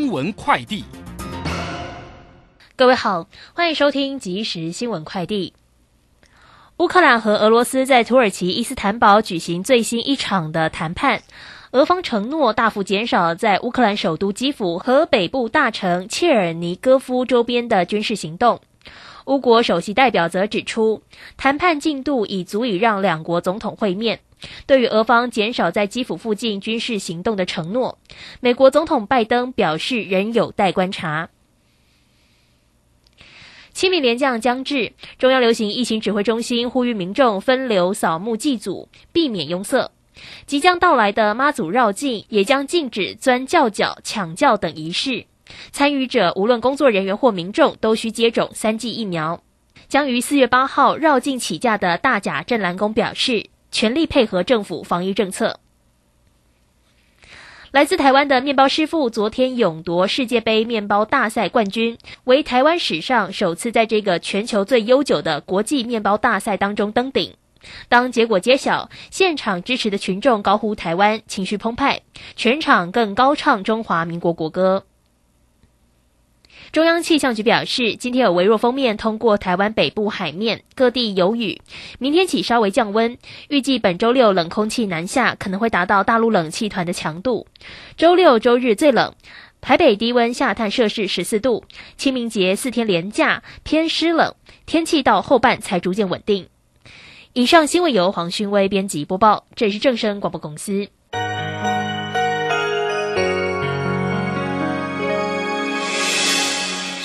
新闻快递，各位好，欢迎收听即时新闻快递。乌克兰和俄罗斯在土耳其伊斯坦堡举行最新一场的谈判，俄方承诺大幅减少在乌克兰首都基辅和北部大城切尔尼戈夫周边的军事行动。乌国首席代表则指出，谈判进度已足以让两国总统会面。对于俄方减少在基辅附近军事行动的承诺，美国总统拜登表示仍有待观察。清明连将将至，中央流行疫情指挥中心呼吁民众分流扫墓祭祖，避免拥塞。即将到来的妈祖绕境也将禁止钻轿脚、抢轿等仪式。参与者无论工作人员或民众都需接种三剂疫苗。将于四月八号绕境起驾的大甲镇澜宫表示。全力配合政府防疫政策。来自台湾的面包师傅昨天勇夺世界杯面包大赛冠军，为台湾史上首次在这个全球最悠久的国际面包大赛当中登顶。当结果揭晓，现场支持的群众高呼台湾，情绪澎湃，全场更高唱中华民国国歌。中央气象局表示，今天有微弱锋面通过台湾北部海面，各地有雨。明天起稍微降温，预计本周六冷空气南下，可能会达到大陆冷气团的强度。周六周日最冷，台北低温下探摄氏十四度。清明节四天连假偏湿冷，天气到后半才逐渐稳定。以上新闻由黄勋威编辑播报，这里是正声广播公司。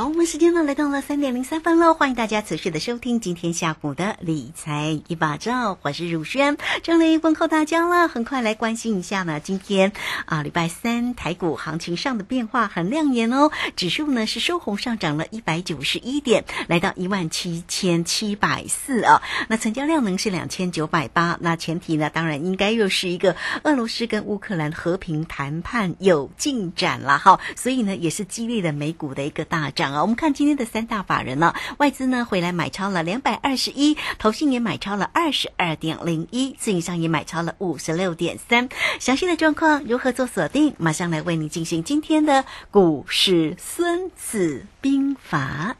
好，我们时间呢来到了三点零三分喽，欢迎大家持续的收听今天下午的理财一把照，我是汝轩，这里问候大家了。很快来关心一下呢，今天啊礼拜三台股行情上的变化很亮眼哦，指数呢是收红上涨了一百九十一点，来到一万七千七百四啊。那成交量呢是两千九百八，那前提呢当然应该又是一个俄罗斯跟乌克兰和平谈判有进展了哈，所以呢也是激励了美股的一个大涨。我们看今天的三大法人呢，外资呢回来买超了两百二十一，投信也买超了二十二点零一，自营商也买超了五十六点三。详细的状况如何做锁定？马上来为你进行今天的股市孙子兵法。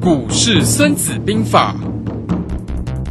股市孙子兵法。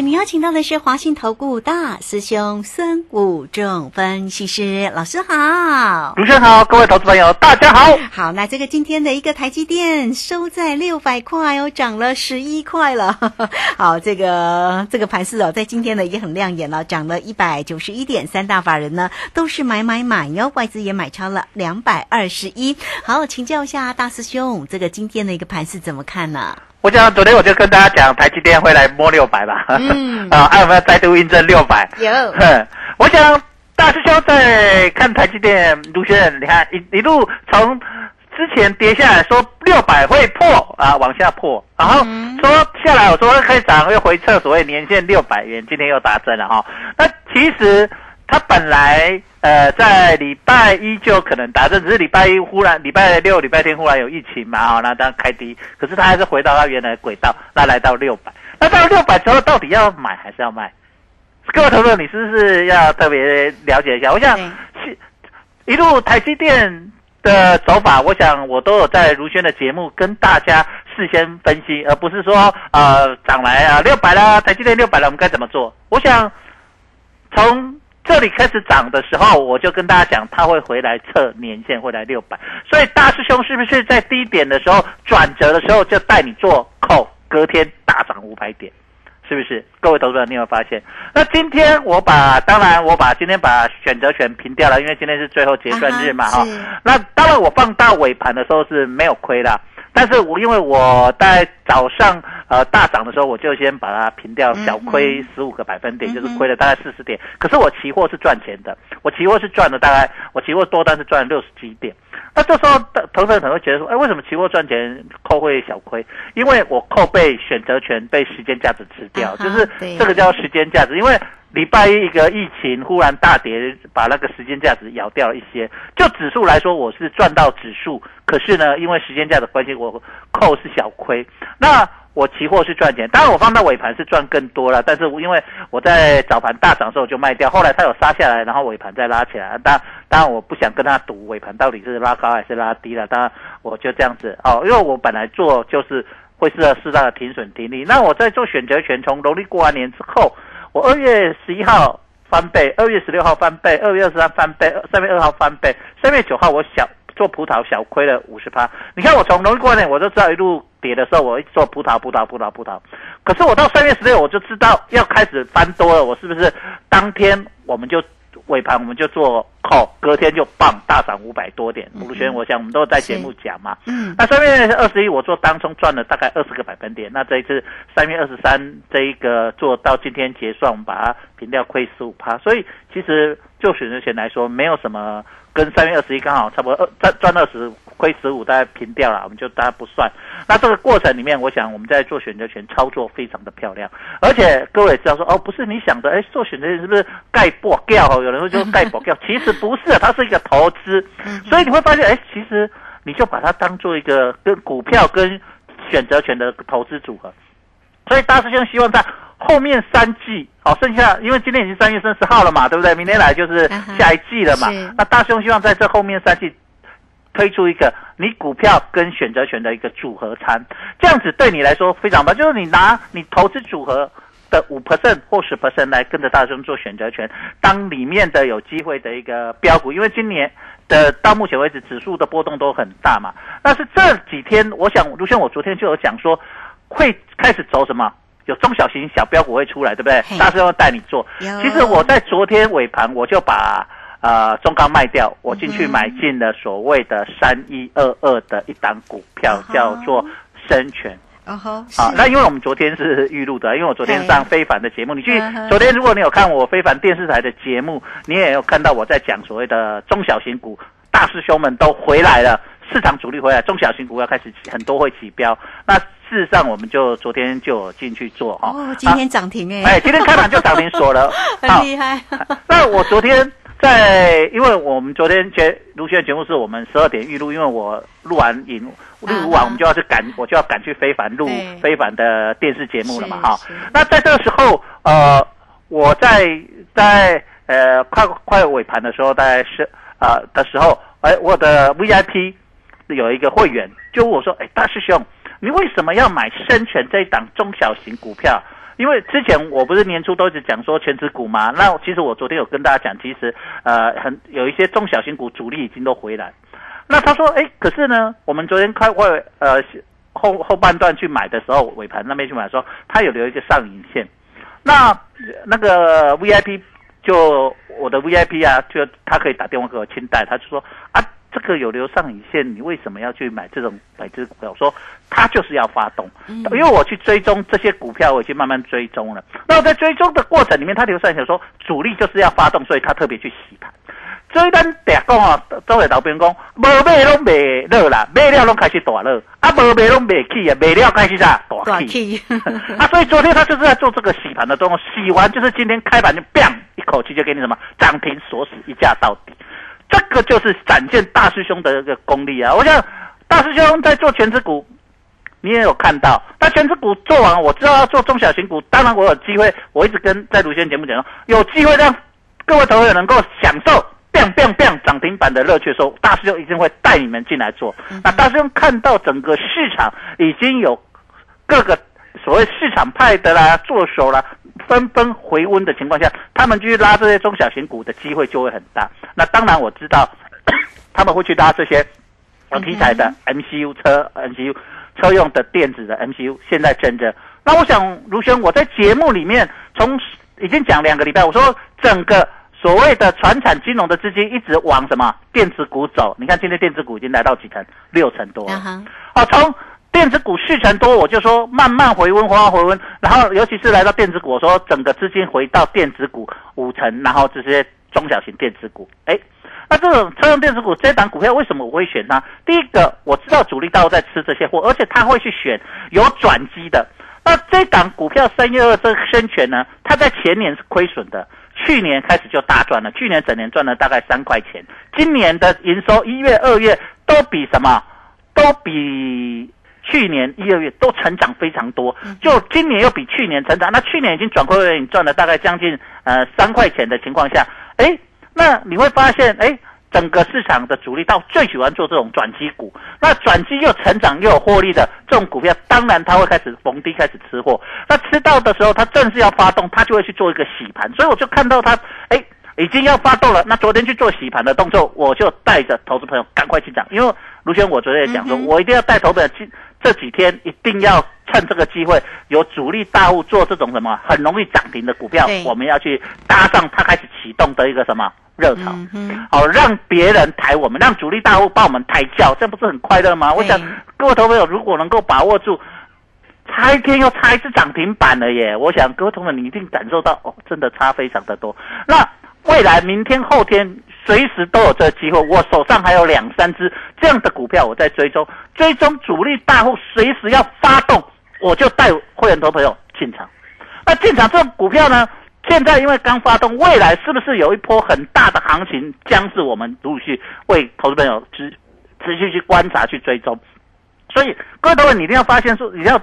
为您邀请到的是华信投顾大师兄孙武仲分析师老师好，主持人好，各位投资朋友大家好。好，那这个今天的一个台积电收在六百块哦，涨了十一块了。好，这个这个盘势哦，在今天呢也很亮眼了，涨了一百九十一点，三大法人呢都是买买买哟，外资也买超了两百二十一。好，请教一下大师兄，这个今天的一个盘势怎么看呢？我想昨天我就跟大家讲，台积电会来摸六百吧。嗯 啊，有没有再度印证六百？有 哼，我想大师兄在看台积电，卢学仁，你看一一路从之前跌下来说六百会破啊，往下破，然后说下来，我说可以涨，又回撤，所谓年限六百元，今天又达阵了哈。那其实它本来呃在礼拜一就可能达阵，只是礼拜一忽然礼拜六、礼拜天忽然有疫情嘛，哈，那当然开低，可是它还是回到它原来的轨道，那来到六百，那到六百之后到底要买还是要卖？各位投资，你是不是要特别了解一下？我想一路台积电的走法，我想我都有在如轩的节目跟大家事先分析，而不是说呃涨来啊六百啦，台积电六百了，我们该怎么做？我想从这里开始涨的时候，我就跟大家讲，它会回来测年线，会来六百。所以大师兄是不是在低点的时候转折的时候就带你做扣，隔天大涨五百点？是不是？各位投资者，你有发现？那今天我把，当然我把今天把选择权平掉了，因为今天是最后结算日嘛，哈、那当然我放大尾盘的时候是没有亏的，但是我因为我在早上呃大涨的时候，我就先把它平掉，小亏十五个百分点，嗯就是亏了大概四十点。可是我期货是赚钱的，我期货是赚了大概，我期货多单是赚了六十几点。那这时候的投资人可能会觉得说，哎，为什么期货赚钱扣会小亏？因为我扣被选择权被时间价值吃掉，啊就是这个叫时间价值。因为礼拜一一个疫情忽然大跌，把那个时间价值咬掉了一些。就指数来说，我是赚到指数，可是呢，因为时间价的关系，我扣是小亏。那我期货是赚钱，当然我放到尾盘是赚更多了，但是因为我在早盘大涨的时候就卖掉，后来它有杀下来，然后尾盘再拉起来。当当然我不想跟他赌尾盘到底是拉高还是拉低了，当然我就这样子哦，因为我本来做就是会是适当的停损停利。那我在做选择权，从农历过完年之后，我二月十一号翻倍，二月十六号翻倍，二月二十三翻倍，三月二号翻倍，三月九号我小做葡萄小亏了五十趴。你看我从农历过年我就知道一路跌的时候，我一直做葡萄葡萄葡萄葡萄。可是我到三月十六我就知道要开始翻多了，我是不是当天我们就尾盘我们就做 call，隔天就棒大涨五百多点。卢轩，我想我们都在节目讲嘛。嗯那三月二十一我做当中赚了大概二十个百分点，那这一次三月二十三这一个做到今天结算，我们把它平掉亏十五趴，所以其实就选择权来说，没有什么跟三月二十一刚好差不多，二赚赚二十亏十五，大家平掉了，我们就大家不算。那这个过程里面，我想我们在做选择权操作非常的漂亮，而且各位也知道说，哦，不是你想的，哎，做选择权是不是盖博掉？哦，有人会说盖博掉，其实不是，它是一个投资，所以你会发现，哎，其实你就把它当做一个跟股票跟选择权的投资组合。所以大师兄希望在后面三季，好、剩下因为今天已经三月三十号了嘛，对不对？明天来就是下一季了嘛。是那大师兄希望在这后面三季推出一个你股票跟选择权的一个组合餐，这样子对你来说非常棒。就是你拿你投资组合的五 percent 或十 percent 来跟着大师兄做选择权，当里面的有机会的一个标股，因为今年的到目前为止指数的波动都很大嘛。但是这几天，我想卢轩，我昨天就有讲说会开始走什么。有中小型小标股会出来，对不对？大师兄带你做。其实我在昨天尾盘我就把呃中钢卖掉，我进去买进了所谓的三一二二的一档股票哦，叫做深全。哦吼，好，那因为我们昨天是预录的，因为我昨天上非凡的节目，你去 昨天如果你有看我非凡电视台的节目，你也有看到我在讲所谓的中小型股，大师兄们都回来了，市场主力回来，中小型股要开始很多会起标。那事实上，我们就昨天就有进去做哈。哦，今天涨停哎，哎，今天开盘就涨停锁了，好。很厉害，那我昨天在，因为我们昨天节卢轩的节目是我们十二点预录，因为我录完影录完，我们就要去赶，我就要赶去非凡录非凡的电视节目了嘛，哈。那在这个时候，呃，我在在呃快快尾盘的时候，大概是呃的时候，哎，我的 VIP 有一个会员就问我说，哎，大师兄，你为什么要买深全这一档中小型股票？因为之前我不是年初都一直讲说全指股嘛，那其实我昨天有跟大家讲，其实呃很有一些中小型股主力已经都回来。那他说，哎，可是呢，我们昨天开会呃后后半段去买的时候，尾盘那边去买的时候，他有留一个上影线。那那个 VIP 就我的 VIP 啊，就他可以打电话给我清代，他就说啊，这个有留上影线，你为什么要去买这种买这股票？我说它就是要发动，因为我去追踪这些股票，我已经慢慢追踪了。那我在追踪的过程里面，它留上影线说主力就是要发动，所以他特别去洗盘。所以咱第讲哦，周围老兵讲，无买拢卖热啦，买了拢开始大热，啊无卖拢卖起啊，卖了开始啥大短起。啊，所以昨天他就是在做这个洗盘的动作，洗完就是今天开盘就 bang 一口气就给你什么涨停锁死一价到底，这个就是展现大师兄的一个功力啊！我想大师兄在做全职股，你也有看到，那全职股做完，我知道要做中小型股，当然我有机会，我一直跟在卢先节目讲说，有机会让各位投友能够享受。biang biang biang 涨停板的乐趣的时候，大师兄一定会带你们进来做。那大师兄看到整个市场已经有各个所谓市场派的啦、做手啦，纷纷回温的情况下，他们去拉这些中小型股的机会就会很大。那当然我知道 他们会去拉这些有题材的 MCU 车、MCU 车用的电子的 MCU，现在真的。那我想卢轩，我在节目里面从已经讲两个礼拜，我说整个。所谓的传产金融的资金一直往什么电子股走？你看今天电子股已经来到几成？六成多了。啊哈，哦，从电子股续成多，我就说慢慢回温，缓缓回温。然后尤其是来到电子股，我说整个资金回到电子股五成，然后这些中小型电子股，哎，那这种车用电子股这档股票为什么我会选它？第一个，我知道主力大陆在吃这些货，而且他会去选有转机的。那这档股票三月二这个深全呢，它在前年是亏损的。去年开始就大赚了，去年整年赚了大概三块钱。今年的营收一月、二月都比什么？都比去年一、二月都成长非常多。就今年又比去年成长，那去年已经转亏为盈，赚了大概将近呃三块钱的情况下，哎，那你会发现，哎。整个市场的主力到最喜欢做这种转机股，那转机又成长又有获利的这种股票，当然它会开始逢低开始吃货。那吃到的时候，它正式要发动，它就会去做一个洗盘。所以我就看到它，哎，已经要发动了。那昨天去做洗盘的动作，我就带着投资朋友赶快去涨，因为卢轩我昨天也讲说，嗯我一定要带投资朋友去，这几天一定要趁这个机会，有主力大户做这种什么很容易涨停的股票，我们要去搭上它开始启动的一个什么热潮。好，让别人抬我们，让主力大户帮我们抬轿，这样不是很快乐吗？我想各位投朋友如果能够把握住，差一天又差一次涨停板了耶！我想各位同仁你一定感受到哦，真的差非常的多。那未来明天后天随时都有这个机会，我手上还有两三只这样的股票，我在追踪，追踪主力大户随时要发动，我就带会员投朋友进场。那进场这种股票呢？现在因为刚发动，未来是不是有一波很大的行情，将是我们陆续为投资朋友持持续去观察、去追踪。所以各位投资，你一定要发现说，你要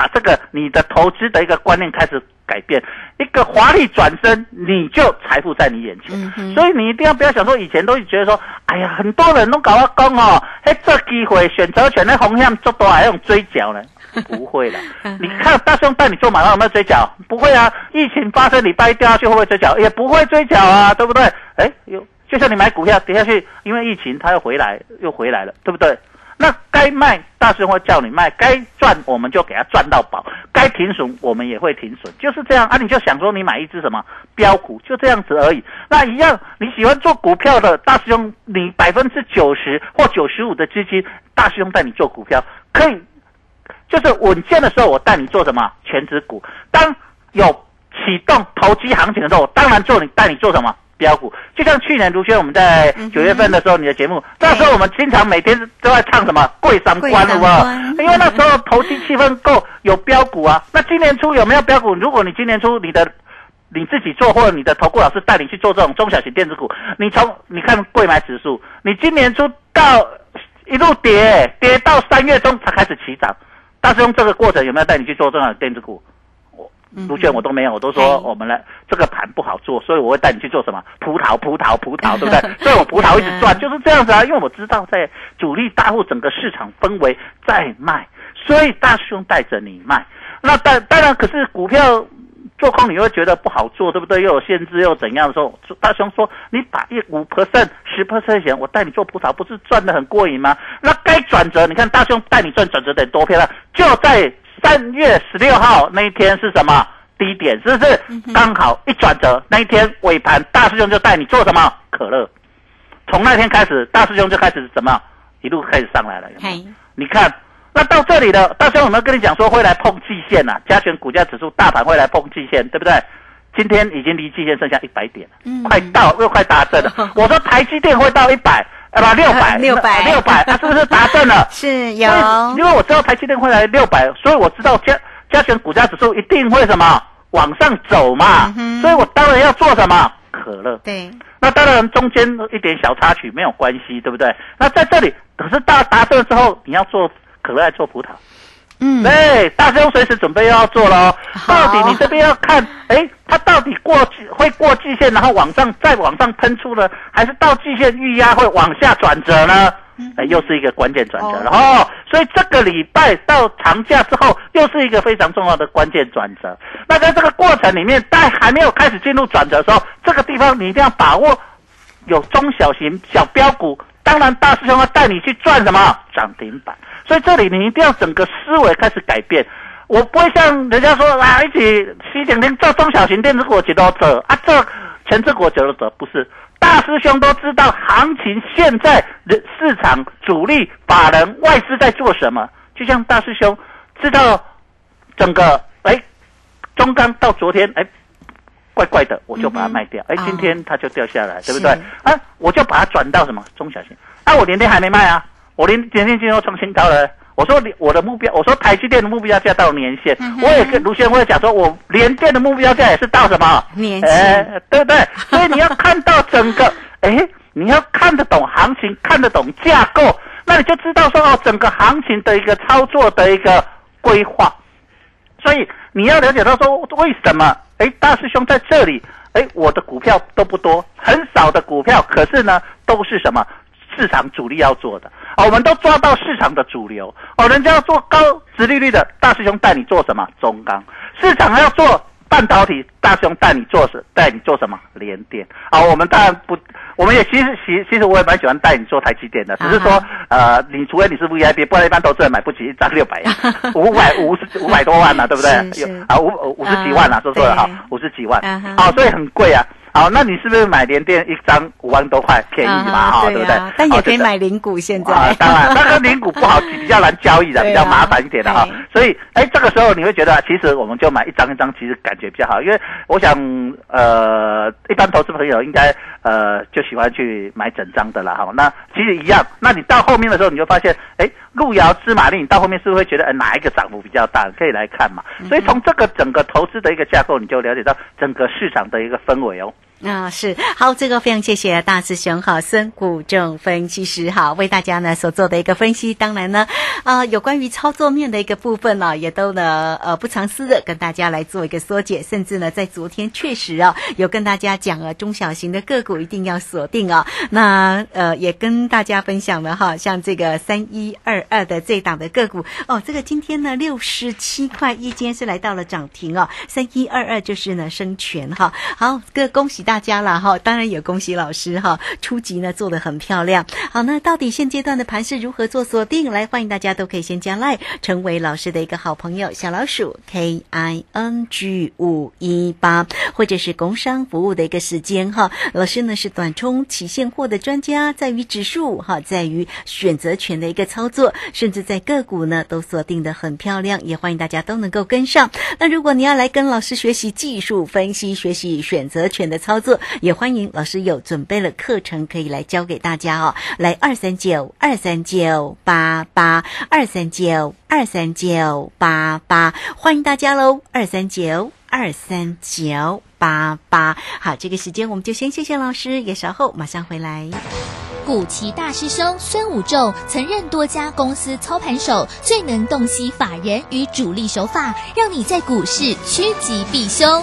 把这个你的投资的一个观念开始改变，一个华丽转身，你就财富在你眼前。嗯，所以你一定要不要想说，以前都觉得说，哎呀，很多人都搞我讲哦，哎，这机会选择权的风险做多还用追缴呢？不会的，你看大兄带你做买卖有没有追缴？不会啊，疫情发生礼拜一掉下去会不会追缴？也不会追缴啊，对不对？哎，有就像你买股票跌下去，因为疫情它又回来，又回来了，对不对？那该卖，大师兄会叫你卖；该赚，我们就给他赚到饱；该停损，我们也会停损，就是这样啊！你就想说，你买一只什么标股，就这样子而已。那一样，你喜欢做股票的大师兄，你百分之九十或九十五的资金，大师兄带你做股票，可以，就是稳健的时候，我带你做什么全职股；当有启动投机行情的时候，我当然做你带你做什么标股。就像去年卢轩我们在九月份的时候，你的节目，那时候我们经常每天都在唱什么贵三关，好不好？因为那时候投机气氛够，有标股啊。那今年初有没有标股？如果你今年初你的你自己做，或者你的投顾老师带你去做这种中小型电子股，你从你看贵买指数，你今年初到一路跌，跌到三月中才开始起涨。但是用这个过程有没有带你去做这种电子股？嗯卢轩我都没有，我都说哎我们来这个盘不好做，所以我会带你去做什么葡萄、葡萄、葡萄，对不对？所以我葡萄一直赚，就是这样子啊。因为我知道在主力大户整个市场氛围在卖，所以大师兄带着你卖。那当当然，可是股票做空你会觉得不好做，对不对？又有限制又怎样的时候，大师兄说你把一五 percent、十 percent 钱，我带你做葡萄，不是赚的很过瘾吗？那该转折，你看大师兄带你赚转折得多漂亮，就在三月十六号那一天是什么低点？是不是刚好一转折那一天尾盘，大师兄就带你做什么可乐？从那天开始，大师兄就开始怎么一路开始上来了。有有，你看，那到这里了，大师兄有没有跟你讲说会来碰季线呐、加权股价指数大盘会来碰季线，对不对？今天已经离季线剩下一百点了，嗯快到又快达阵了。我说台积电会到一百，呃不 六百，六百六百，他是不是达阵了？是有因为我知道台积电会来六百，所以我知道加加权股价指数一定会什么往上走嘛，嗯所以我当然要做什么可乐。对，那当然中间一点小插曲没有关系，对不对？那在这里，可是到达阵之后，你要做可乐，还做葡萄。嗯，对，大师兄随时准备要做了哦到底你这边要看，哎，它到底过季会过季线，然后往上再往上喷出呢，还是到季线预压会往下转折呢？哎，又是一个关键转折了哦。所以这个礼拜到长假之后，又是一个非常重要的关键转折。那在这个过程里面，在还没有开始进入转折的时候，这个地方你一定要把握有中小型小标股，当然大师兄要带你去赚什么涨停板，所以这里你一定要整个思维开始改变。我不会像人家说啊，一起西点零做中小型电子股几多者啊，这全指股几多者不是。大师兄都知道行情现在的市场主力法人外资在做什么，就像大师兄知道整个哎中钢到昨天哎怪怪的，我就把它卖掉。哎、哦今天它就掉下来，对不对？啊，我就把它转到什么中小型。啊，我连天还没卖啊，我连连天今天又创新高了。我说我的目标，我说台积电的目标价到年线，嗯我也跟卢先生讲说，我联电的目标价也是到什么年哎线，对不对？所以你要看到整个，哎，你要看得懂行情，看得懂架构，那你就知道说哦，整个行情的一个操作的一个规划。所以你要了解到说为什么？哎，大师兄在这里，哎，我的股票都不多，很少的股票，可是呢，都是什么？市场主力要做的啊，我们都抓到市场的主流哦。人家要做高殖利率的，大师兄带你做什么？中钢。市场要做半导体，大师兄带你做什？带你做什么？联电啊。我们当然不，我们也其实其其实我也蛮喜欢带你做台积电的，只是说啊呃，你除非你是 VIP，不然一般投资人买不起一张六百 呀，五百五十五百多万呢、对不对？有啊，五五十几万啊，啊说错了哈，五十几万。啊所以很贵啊。好，那你是不是买联电一张五万多块，便宜嘛？哈，啊对对不对啊？但也可以买零股，现在啊，当然，那个零股不好，比较难交易的，啊比较麻烦一点的哈。所以，哎，这个时候你会觉得，其实我们就买一张一张，其实感觉比较好，因为我想，呃，一般投资朋友应该呃就喜欢去买整张的啦哈。那其实一样，那你到后面的时候，你就发现，哎，路遥知马力，你到后面是不是会觉得，哎，哪一个涨幅比较大？可以来看嘛。所以从这个整个投资的一个架构，你就了解到整个市场的一个氛围哦。啊，是好，这个非常谢谢大师兄哈，孙谷正分析师哈，为大家呢所做的一个分析。当然呢，呃，有关于操作面的一个部分呢、也都呢呃不藏私的跟大家来做一个缩解，甚至呢在昨天确实啊有跟大家讲啊，中小型的个股一定要锁定啊。那呃也跟大家分享了哈，像这个三一二二的这档的个股哦，这个今天呢六十七块一，今天是来到了涨停哦，三一二二就是呢生全哈。好，各恭喜大大家了哈，当然也恭喜老师哈，初级呢做的很漂亮。好，那到底现阶段的盘势如何做锁定？来，欢迎大家都可以先加 like，，成为老师的一个好朋友，小老鼠 K I N G 五一八，或者是工商服务的一个时间哈。老师呢是短冲期现货的专家，在于指数哈，在于选择权的一个操作，甚至在个股呢都锁定的很漂亮，也欢迎大家都能够跟上。那如果你要来跟老师学习技术分析、学习选择权的操也欢迎老师有准备了课程可以来教给大家哦。来二三九二三九八八二三九二三九八八，欢迎大家喽！二三九二三九八八。好，这个时间我们就先谢谢老师，也稍后马上回来。古奇大师兄孙武仲曾任多家公司操盘手，最能洞悉法人与主力手法，让你在股市趋吉避凶。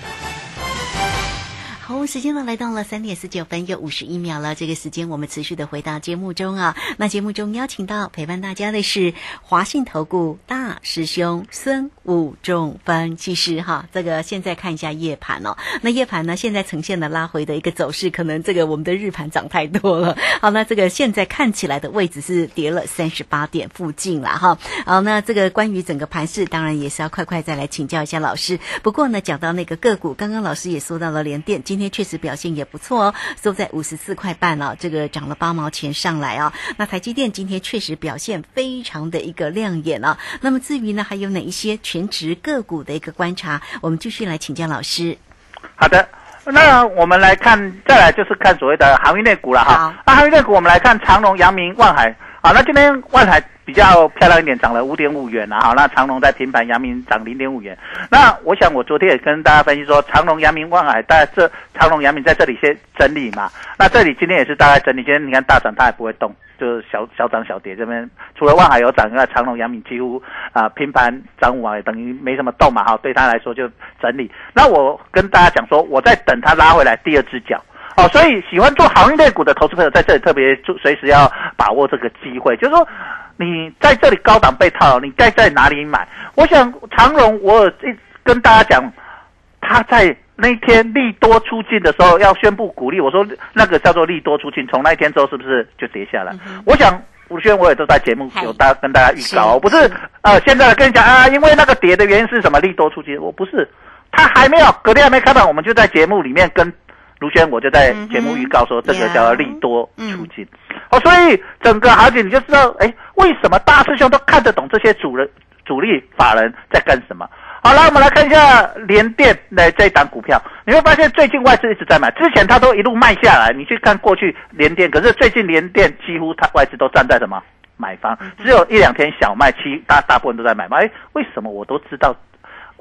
好，时间呢来到了三点四九分又五十一秒了。这个时间我们持续的回到节目中啊。那节目中邀请到陪伴大家的是华信投顾大师兄孙武仲分析师哈。这个现在看一下夜盘哦，那夜盘呢现在呈现了拉回的一个走势，可能这个我们的日盘涨太多了。好，那这个现在看起来的位置是跌了三十八点附近了哈。好，那这个关于整个盘势，当然也是要快快再来请教一下老师。不过呢，讲到那个个股，刚刚老师也说到了联电。今确实表现也不错哦，收在五十四块半了，这个涨了八毛钱上来啊。那台积电今天确实表现非常的一个亮眼啊。那么至于呢，还有哪一些全职个股的一个观察，我们继续来请教老师。好的，那我们来看，再来就是看所谓的行业类股了哈。那行业类股，我们来看长隆、阳明、万海。好，那今天万海。比较漂亮一点，涨了五点五元啊！好，那长隆在平盘，阳明涨零点五元。那我想，我昨天也跟大家分析说，长隆、阳明、万海，大概这长隆、阳明在这里先整理嘛。那这里今天也是大概整理，今天你看大涨，它也不会动，就是小小涨小跌。这边除了万海有涨，以外，长隆、阳明几乎啊平盘涨五啊，等于没什么动嘛。哈，对他来说就整理。那我跟大家讲说，我在等它拉回来第二只脚。哦，所以喜欢做行业类股的投资朋友在这里特别注，随时要把握这个机会，就是说。你在这里高档被套，你该在哪里买？我想长荣，我一跟大家讲，他在那天利多出境的时候要宣布鼓励，我说那个叫做利多出境，从那一天之后是不是就跌下来？我想吴轩我也都在节目有大跟大家预告，不是呃现在跟你讲啊，因为那个跌的原因是什么？利多出境，我不是，他还没有隔天还没开盘，我们就在节目里面跟。卢轩，我就在节目预告说，这个叫利多出境。哦，所以整个行情你就知道，哎，为什么大师兄都看得懂这些主人、主力法人在干什么？好了，我们来看一下联电的这一档股票，你会发现最近外资一直在买，之前它都一路卖下来。你去看过去联电，可是最近联电几乎它外资都站在什么买方，只有一两天小卖，其大大部分都在买嘛。哎，为什么我都知道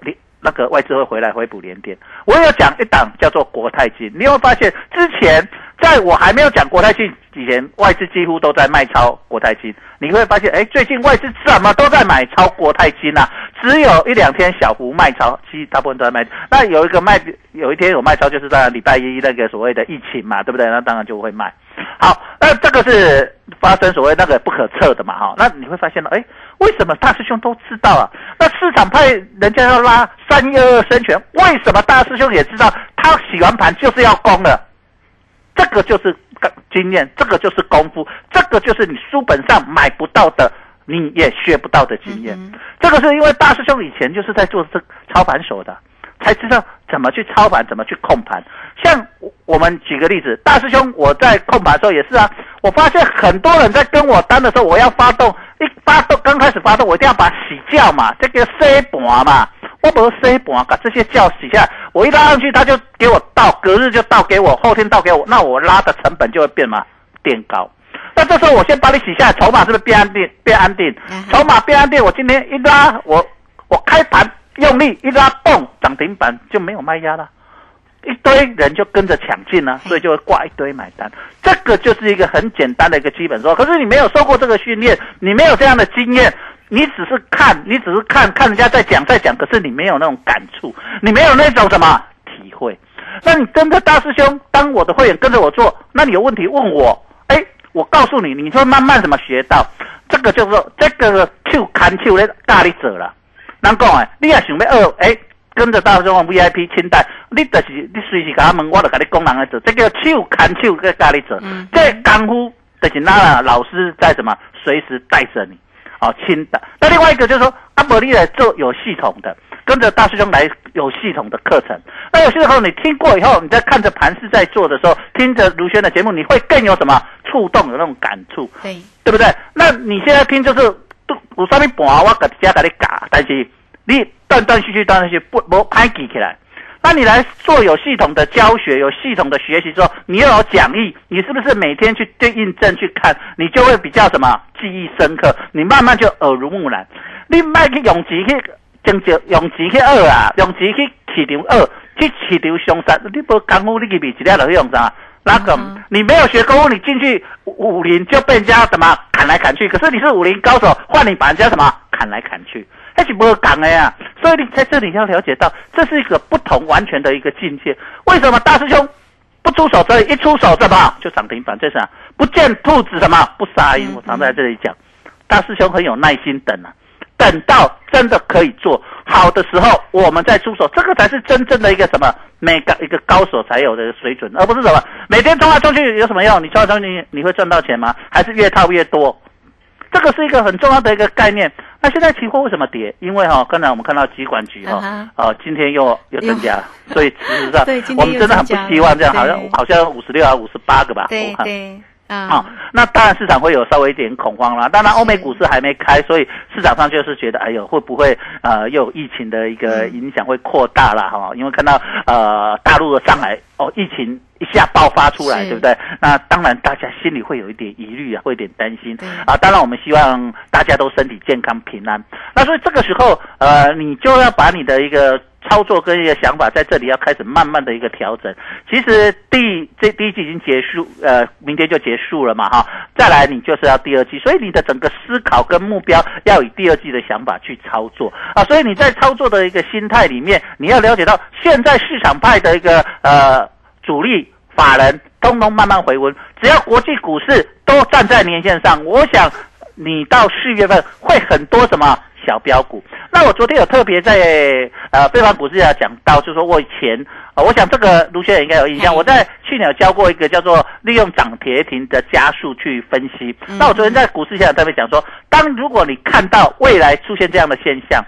联？那个外资会回来回补联电，我有讲一档叫做国泰金，你会发现之前在我还没有讲国泰金以前，外资几乎都在卖超国泰金，你会发现，哎，最近外资怎么都在买超国泰金啊？只有一两天小幅卖超，其实大部分都在卖。那有一个卖，有一天有卖超，就是在礼拜一那个所谓的疫情嘛，对不对？那当然就会卖。好，那这个是发生所谓那个不可测的嘛，哈。那你会发现了，哎，为什么大师兄都知道啊？那市场派人家要拉三一二生权，为什么大师兄也知道？他洗完盘就是要攻了，这个就是经验，这个就是功夫，这个就是你书本上买不到的，你也学不到的经验。这个是因为大师兄以前就是在做这操盘手的。才知道怎么去操盘，怎么去控盘。像我们举个例子，大师兄，我在控盘的时候也是啊。我发现很多人在跟我单的时候，我要发动，一发动刚开始发动，我一定要把洗掉嘛，这个 C 盘嘛，我不是 C 盘，把这些叫洗下来，我一拉上去，他就给我倒，隔日就倒给我，后天倒给我，那我拉的成本就会变嘛，变高。那这时候我先把你洗下来，筹码是不是变安定？变安定，筹码变安定，我今天一拉，我我开盘。用力一拉动涨停板就没有卖压了，一堆人就跟着抢进了，所以就会挂一堆买单。这个就是一个很简单的一个基本说。可是你没有受过这个训练，你没有这样的经验，你只是看，你只是看看人家在讲在讲，可是你没有那种感触，你没有那种什么体会。那你跟着大师兄当我的会员，跟着我做，那你有问题问我，哎，我告诉你，你会慢慢怎么学到。这个就是这个就看就的大力者了。难讲诶，你也想要学诶，跟着大师兄 V I P 清单，你就是你随时甲我问，我就甲你讲人来做，这叫手看手去教你做。这功夫就是那老师在什么，随时带着你，哦，轻的。那另外一个就是说，阿伯利来做有系统的，跟着大师兄来有系统的课程。那有些时候你听过以后，你在看着盘师在做的时候，听着卢轩的节目，你会更有什么触动，有那种感触，对，对不对？那你现在听就是。有啥物盘，我直接给你嘎，但是你断断续续、断断续续不不拍记起来。那你来做有系统的教学、有系统的学习之后，你又有讲义，你是不是每天去对印证去看，你就会比较什么记忆深刻？你慢慢就耳濡目染。你卖去用钱去争取，用钱去二啊，用钱去市场二，去市场上山，你不功夫，你去比一了就去用啥？那个，你没有学功夫，你进去武林就被人家什么砍来砍去。可是你是武林高手，换你把人家什么砍来砍去，那是不讲的呀。所以你在这里要了解到，这是一个不同完全的一个境界。为什么大师兄不出手所以一出手怎么就涨停板？这是啊，不见兔子什么不撒鹰。我常在这里讲，大师兄很有耐心等啊，等到真的可以做好的时候，我们再出手，这个才是真正的一个什么每个一个高手才有的水准，而不是什么每天冲来冲去有什么用？你冲来冲去你会赚到钱吗？还是越套越多？这个是一个很重要的一个概念。那现在期货为什么跌？因为哈，刚才我们看到机管局哈，哦，今天又又增加，所以事实上我们真的很不希望这样，好像好像五十六啊五十八个吧，对对。啊，那当然市场会有稍微一点恐慌啦。当然，欧美股市还没开，所以市场上就是觉得，哎呦，会不会呃又有疫情的一个影响会扩大了哈？因为看到呃大陆的上海哦，疫情一下爆发出来，对不对？那当然大家心里会有一点疑虑啊，会有点担心啊。当然，我们希望大家都身体健康平安。那所以这个时候呃，你就要把你的一个。操作跟一个想法在这里要开始慢慢的一个调整。其实第这第一季已经结束，呃，明天就结束了嘛，哈。再来你就是要第二季，所以你的整个思考跟目标要以第二季的想法去操作啊。所以你在操作的一个心态里面，你要了解到现在市场派的一个呃主力法人通通慢慢回温，只要国际股市都站在年线上，我想你到四月份会很多什么。小标股，那我昨天有特别在呃非凡股市啊讲到，就是说我以前啊，我想这个卢学也应该有印象，我在去年有教过一个叫做利用涨跌停的加速去分析。那我昨天在股市现场特别讲说，当如果你看到未来出现这样的现象，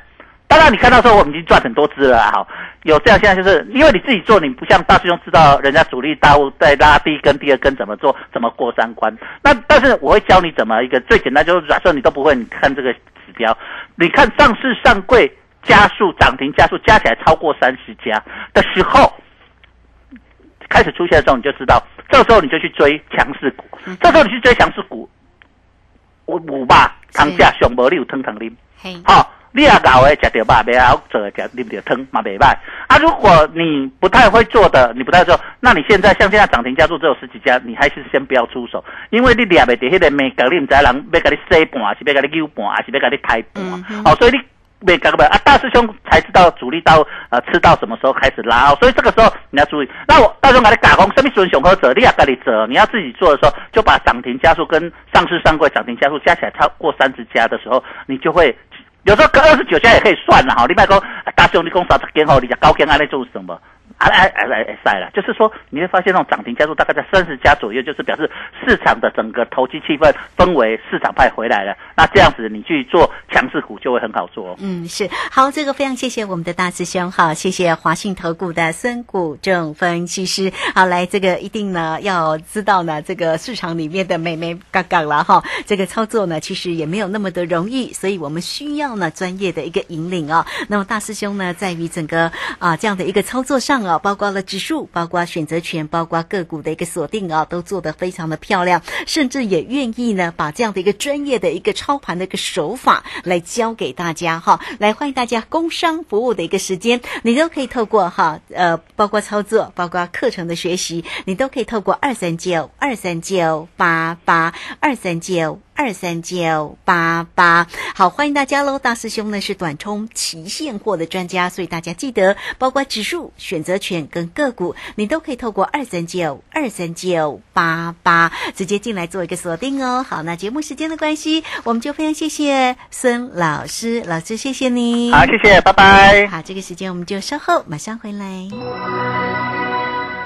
当然你看到说我们已经赚很多只了哈，有这样现在就是因为你自己做，你不像大师兄知道人家主力大户在拉第一根、第二根怎么做，怎么过三关。那但是我会教你怎么一个最简单，就是假设你都不会，你看这个。指标，你看上市上柜加速涨停加速加起来超过三十家的时候，开始出现的时候，你就知道，这时候你就去追强势股。这时候你去追强势股，五五吧，当下熊博六腾腾拎，好，你也搞诶，食掉吧，袂好做，食拎掉汤嘛袂歹。啊，如果你不太会做的，你不太做，那你现在像现在涨停加速只有十几家，你还是先不要出手，因为你掠袂伫迄个美格，你唔知人要甲你洗盘，是要甲你扭盘，还是要甲你开盘？哦，所以你袂搞个啊，大师兄才知道主力到呃吃到什么时候开始拉哦，所以这个时候你要注意。那我大师兄甲你打工，什么时熊和者，你也甲你折，你要自己做的时候，就把涨停加速跟上市上柜涨停加速加起来超过三十家的时候，你就会。有时候隔二十九家也可以算了哈，你卖讲大兄弟讲三十间吼，你讲高间安尼做什么？哎哎哎哎塞了，就是说你会发现那种涨停加速大概在三十家左右，就是表示市场的整个投机气氛氛围市场派回来了。那这样子你去做强势股就会很好做。嗯，是好，这个非常谢谢我们的大师兄哈，谢谢华信投顾的孙谷正分析师。好，来这个一定呢要知道呢这个市场里面的美眉杠杠了哈，这个操作呢其实也没有那么的容易，所以我们需要呢专业的一个引领啊。那么大师兄呢在于整个啊这样的一个操作上啊。包括了指数，包括选择权，包括个股的一个锁定啊，都做得非常的漂亮，甚至也愿意呢把这样的一个专业的一个操盘的一个手法来教给大家哈。来欢迎大家工商服务的一个时间，你都可以透过哈呃，包括操作，包括课程的学习，你都可以透过二三九二三九八八二三九。二三九八八，好，欢迎大家喽！大师兄呢是短冲期现货的专家，所以大家记得，包括指数、选择权跟个股，你都可以透过二三九二三九八八直接进来做一个锁定哦。好，那节目时间的关系，我们就非常谢谢孙老师，老师谢谢你，好，谢谢，拜拜。好，这个时间我们就稍后马上回来。